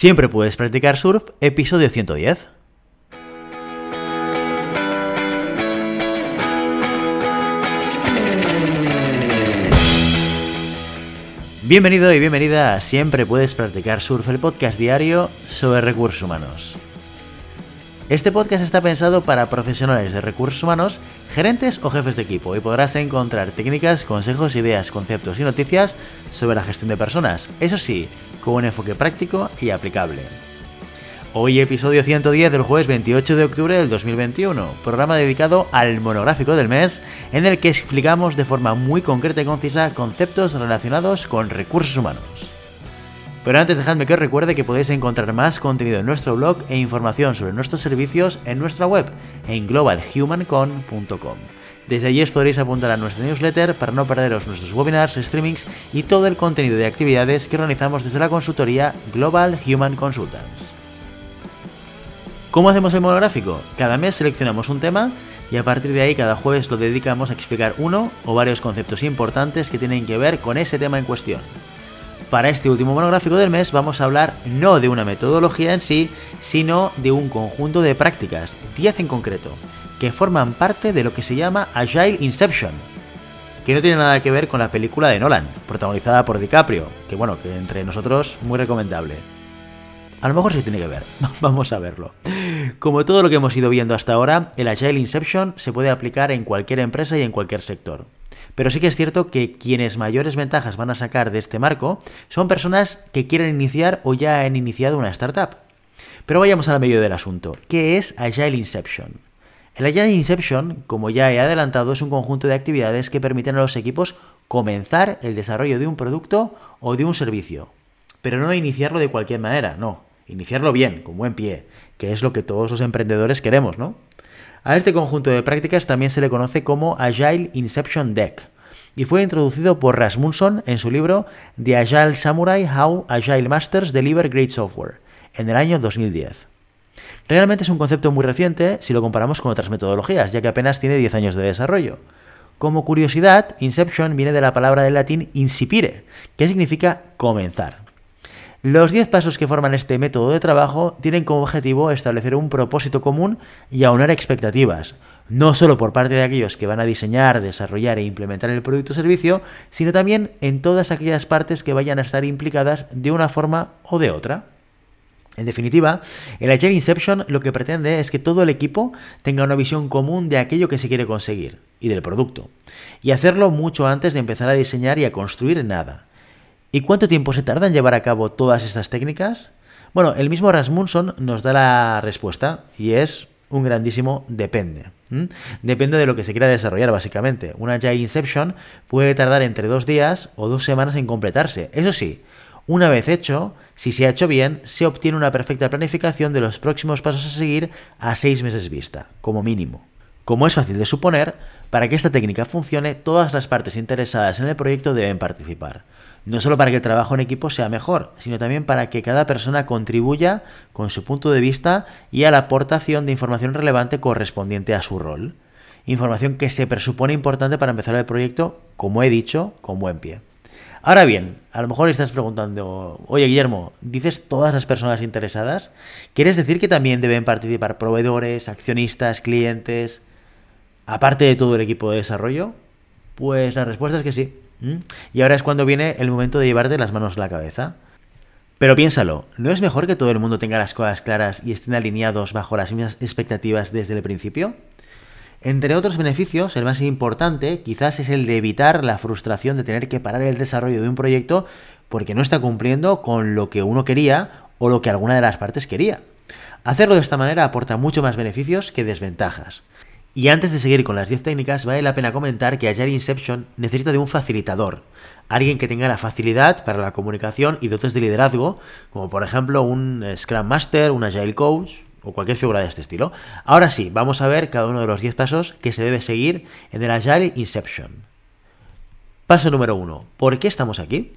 Siempre puedes practicar surf, episodio 110. Bienvenido y bienvenida a Siempre puedes practicar surf, el podcast diario sobre recursos humanos. Este podcast está pensado para profesionales de recursos humanos, gerentes o jefes de equipo y podrás encontrar técnicas, consejos, ideas, conceptos y noticias sobre la gestión de personas. Eso sí, con un enfoque práctico y aplicable. Hoy episodio 110 del jueves 28 de octubre del 2021, programa dedicado al monográfico del mes en el que explicamos de forma muy concreta y concisa conceptos relacionados con recursos humanos. Pero antes dejadme que os recuerde que podéis encontrar más contenido en nuestro blog e información sobre nuestros servicios en nuestra web en globalhumancon.com. Desde allí os podréis apuntar a nuestra newsletter para no perderos nuestros webinars, streamings y todo el contenido de actividades que organizamos desde la consultoría Global Human Consultants. ¿Cómo hacemos el monográfico? Cada mes seleccionamos un tema y a partir de ahí cada jueves lo dedicamos a explicar uno o varios conceptos importantes que tienen que ver con ese tema en cuestión. Para este último monográfico del mes vamos a hablar no de una metodología en sí, sino de un conjunto de prácticas, 10 en concreto, que forman parte de lo que se llama Agile Inception, que no tiene nada que ver con la película de Nolan, protagonizada por DiCaprio, que bueno, que entre nosotros muy recomendable. A lo mejor sí tiene que ver, vamos a verlo. Como todo lo que hemos ido viendo hasta ahora, el Agile Inception se puede aplicar en cualquier empresa y en cualquier sector. Pero sí que es cierto que quienes mayores ventajas van a sacar de este marco son personas que quieren iniciar o ya han iniciado una startup. Pero vayamos al medio del asunto. ¿Qué es Agile Inception? El Agile Inception, como ya he adelantado, es un conjunto de actividades que permiten a los equipos comenzar el desarrollo de un producto o de un servicio. Pero no iniciarlo de cualquier manera, no. Iniciarlo bien, con buen pie, que es lo que todos los emprendedores queremos, ¿no? A este conjunto de prácticas también se le conoce como Agile Inception Deck y fue introducido por Rasmussen en su libro The Agile Samurai How Agile Masters Deliver Great Software en el año 2010. Realmente es un concepto muy reciente si lo comparamos con otras metodologías, ya que apenas tiene 10 años de desarrollo. Como curiosidad, Inception viene de la palabra del latín incipire, que significa comenzar. Los 10 pasos que forman este método de trabajo tienen como objetivo establecer un propósito común y aunar expectativas, no solo por parte de aquellos que van a diseñar, desarrollar e implementar el producto o servicio, sino también en todas aquellas partes que vayan a estar implicadas de una forma o de otra. En definitiva, el Agile Inception lo que pretende es que todo el equipo tenga una visión común de aquello que se quiere conseguir y del producto, y hacerlo mucho antes de empezar a diseñar y a construir nada. ¿Y cuánto tiempo se tarda en llevar a cabo todas estas técnicas? Bueno, el mismo Rasmussen nos da la respuesta y es un grandísimo depende. Depende de lo que se quiera desarrollar, básicamente. Una Agile Inception puede tardar entre dos días o dos semanas en completarse. Eso sí, una vez hecho, si se ha hecho bien, se obtiene una perfecta planificación de los próximos pasos a seguir a seis meses vista, como mínimo. Como es fácil de suponer, para que esta técnica funcione, todas las partes interesadas en el proyecto deben participar no solo para que el trabajo en equipo sea mejor, sino también para que cada persona contribuya con su punto de vista y a la aportación de información relevante correspondiente a su rol. Información que se presupone importante para empezar el proyecto, como he dicho, con buen pie. Ahora bien, a lo mejor estás preguntando, oye Guillermo, ¿dices todas las personas interesadas? ¿Quieres decir que también deben participar proveedores, accionistas, clientes, aparte de todo el equipo de desarrollo? Pues la respuesta es que sí. ¿Mm? Y ahora es cuando viene el momento de llevarte las manos a la cabeza. Pero piénsalo, ¿no es mejor que todo el mundo tenga las cosas claras y estén alineados bajo las mismas expectativas desde el principio? Entre otros beneficios, el más importante quizás es el de evitar la frustración de tener que parar el desarrollo de un proyecto porque no está cumpliendo con lo que uno quería o lo que alguna de las partes quería. Hacerlo de esta manera aporta mucho más beneficios que desventajas. Y antes de seguir con las 10 técnicas, vale la pena comentar que Agile Inception necesita de un facilitador, alguien que tenga la facilidad para la comunicación y dotes de liderazgo, como por ejemplo un Scrum Master, un Agile Coach o cualquier figura de este estilo. Ahora sí, vamos a ver cada uno de los 10 pasos que se debe seguir en el Agile Inception. Paso número 1. ¿Por qué estamos aquí?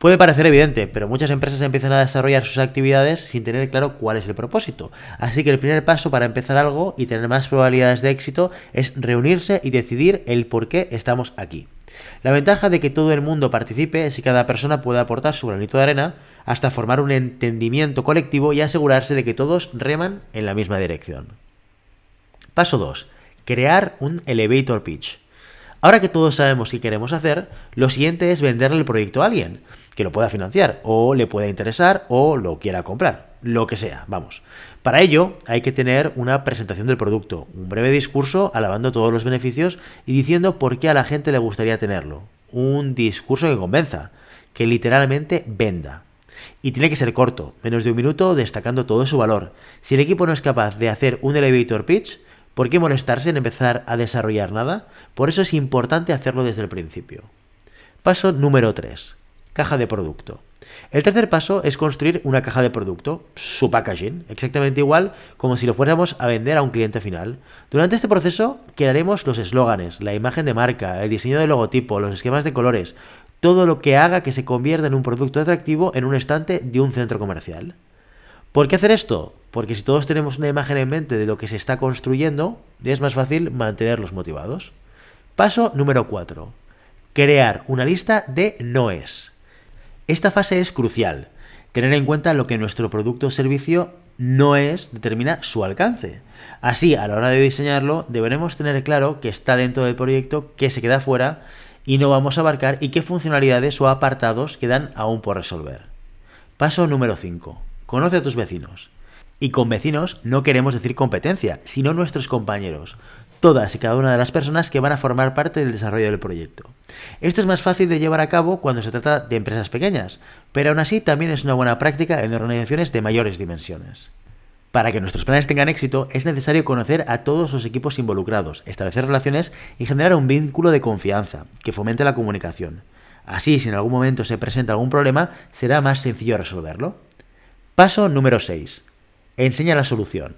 Puede parecer evidente, pero muchas empresas empiezan a desarrollar sus actividades sin tener claro cuál es el propósito. Así que el primer paso para empezar algo y tener más probabilidades de éxito es reunirse y decidir el por qué estamos aquí. La ventaja de que todo el mundo participe es que cada persona pueda aportar su granito de arena hasta formar un entendimiento colectivo y asegurarse de que todos reman en la misma dirección. Paso 2. Crear un elevator pitch. Ahora que todos sabemos qué queremos hacer, lo siguiente es venderle el proyecto a alguien que lo pueda financiar, o le pueda interesar, o lo quiera comprar, lo que sea, vamos. Para ello hay que tener una presentación del producto, un breve discurso alabando todos los beneficios y diciendo por qué a la gente le gustaría tenerlo. Un discurso que convenza, que literalmente venda. Y tiene que ser corto, menos de un minuto, destacando todo su valor. Si el equipo no es capaz de hacer un elevator pitch, ¿Por qué molestarse en empezar a desarrollar nada? Por eso es importante hacerlo desde el principio. Paso número 3. Caja de producto. El tercer paso es construir una caja de producto, su packaging, exactamente igual como si lo fuéramos a vender a un cliente final. Durante este proceso crearemos los eslóganes, la imagen de marca, el diseño del logotipo, los esquemas de colores, todo lo que haga que se convierta en un producto atractivo en un estante de un centro comercial. ¿Por qué hacer esto? Porque si todos tenemos una imagen en mente de lo que se está construyendo, es más fácil mantenerlos motivados. Paso número 4. Crear una lista de noes. Esta fase es crucial. Tener en cuenta lo que nuestro producto o servicio no es determina su alcance. Así, a la hora de diseñarlo, deberemos tener claro que está dentro del proyecto, que se queda fuera y no vamos a abarcar y qué funcionalidades o apartados quedan aún por resolver. Paso número 5. Conoce a tus vecinos. Y con vecinos no queremos decir competencia, sino nuestros compañeros. Todas y cada una de las personas que van a formar parte del desarrollo del proyecto. Esto es más fácil de llevar a cabo cuando se trata de empresas pequeñas, pero aún así también es una buena práctica en organizaciones de mayores dimensiones. Para que nuestros planes tengan éxito es necesario conocer a todos los equipos involucrados, establecer relaciones y generar un vínculo de confianza que fomente la comunicación. Así, si en algún momento se presenta algún problema, será más sencillo resolverlo. Paso número 6. Enseña la solución.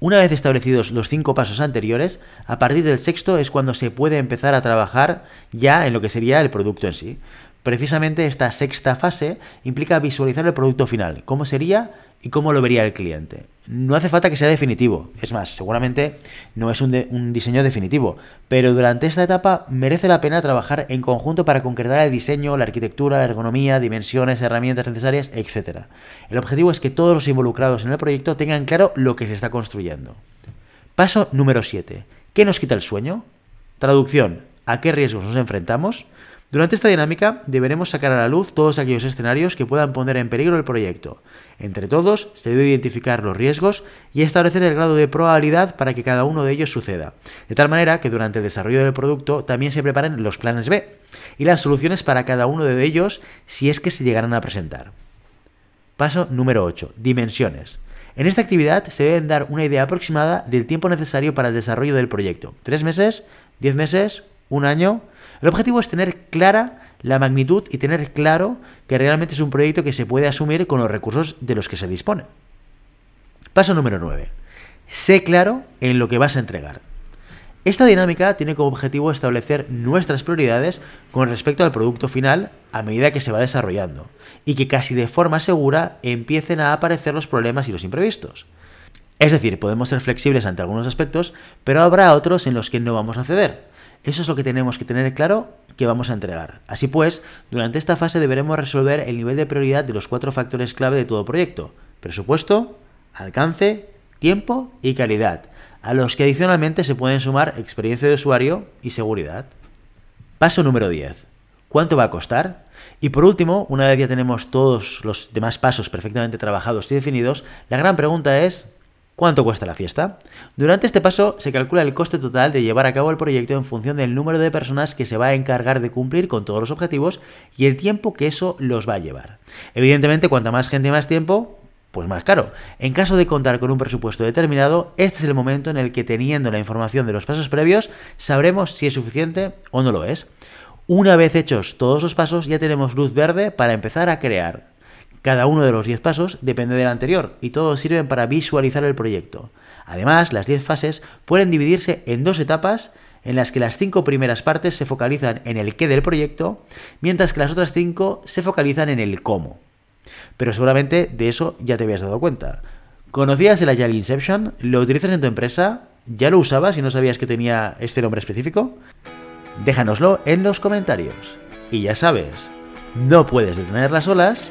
Una vez establecidos los cinco pasos anteriores, a partir del sexto es cuando se puede empezar a trabajar ya en lo que sería el producto en sí. Precisamente esta sexta fase implica visualizar el producto final, cómo sería y cómo lo vería el cliente. No hace falta que sea definitivo, es más, seguramente no es un, diseño definitivo, pero durante esta etapa merece la pena trabajar en conjunto para concretar el diseño, la arquitectura, la ergonomía, dimensiones, herramientas necesarias, etc. El objetivo es que todos los involucrados en el proyecto tengan claro lo que se está construyendo. Paso número 7. ¿Qué nos quita el sueño? Traducción. ¿A qué riesgos nos enfrentamos? Durante esta dinámica deberemos sacar a la luz todos aquellos escenarios que puedan poner en peligro el proyecto. Entre todos se debe identificar los riesgos y establecer el grado de probabilidad para que cada uno de ellos suceda, de tal manera que durante el desarrollo del producto también se preparen los planes B y las soluciones para cada uno de ellos si es que se llegaran a presentar. Paso número 8. Dimensiones. En esta actividad se deben dar una idea aproximada del tiempo necesario para el desarrollo del proyecto. ¿Tres meses? ¿Diez meses? ¿Un año? El objetivo es tener clara la magnitud y tener claro que realmente es un proyecto que se puede asumir con los recursos de los que se dispone. Paso número 9. Sé claro en lo que vas a entregar. Esta dinámica tiene como objetivo establecer nuestras prioridades con respecto al producto final a medida que se va desarrollando y que casi de forma segura empiecen a aparecer los problemas y los imprevistos. Es decir, podemos ser flexibles ante algunos aspectos, pero habrá otros en los que no vamos a ceder. Eso es lo que tenemos que tener claro que vamos a entregar. Así pues, durante esta fase deberemos resolver el nivel de prioridad de los cuatro factores clave de todo proyecto. Presupuesto, alcance, tiempo y calidad, a los que adicionalmente se pueden sumar experiencia de usuario y seguridad. Paso número 10. ¿Cuánto va a costar? Y por último, una vez ya tenemos todos los demás pasos perfectamente trabajados y definidos, la gran pregunta es, ¿Cuánto cuesta la fiesta? Durante este paso se calcula el coste total de llevar a cabo el proyecto en función del número de personas que se va a encargar de cumplir con todos los objetivos y el tiempo que eso los va a llevar. Evidentemente, cuanta más gente más tiempo, pues más caro. En caso de contar con un presupuesto determinado, este es el momento en el que teniendo la información de los pasos previos, sabremos si es suficiente o no lo es. Una vez hechos todos los pasos, ya tenemos luz verde para empezar a crear. Cada uno de los 10 pasos depende del anterior y todos sirven para visualizar el proyecto. Además, las 10 fases pueden dividirse en dos etapas en las que las cinco primeras partes se focalizan en el qué del proyecto, mientras que las otras cinco se focalizan en el cómo. Pero seguramente de eso ya te habías dado cuenta. ¿Conocías el Agile Inception? ¿Lo utilizas en tu empresa? ¿Ya lo usabas y no sabías que tenía este nombre específico? Déjanoslo en los comentarios. Y ya sabes, no puedes detener las olas,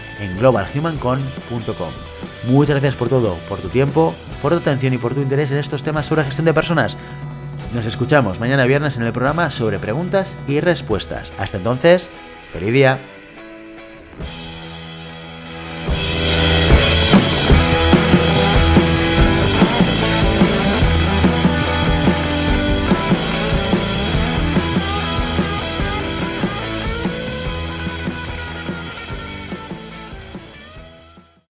en globalhumancon.com. Muchas gracias por todo, por tu tiempo, por tu atención y por tu interés en estos temas sobre gestión de personas. Nos escuchamos mañana viernes en el programa sobre preguntas y respuestas. Hasta entonces, feliz día.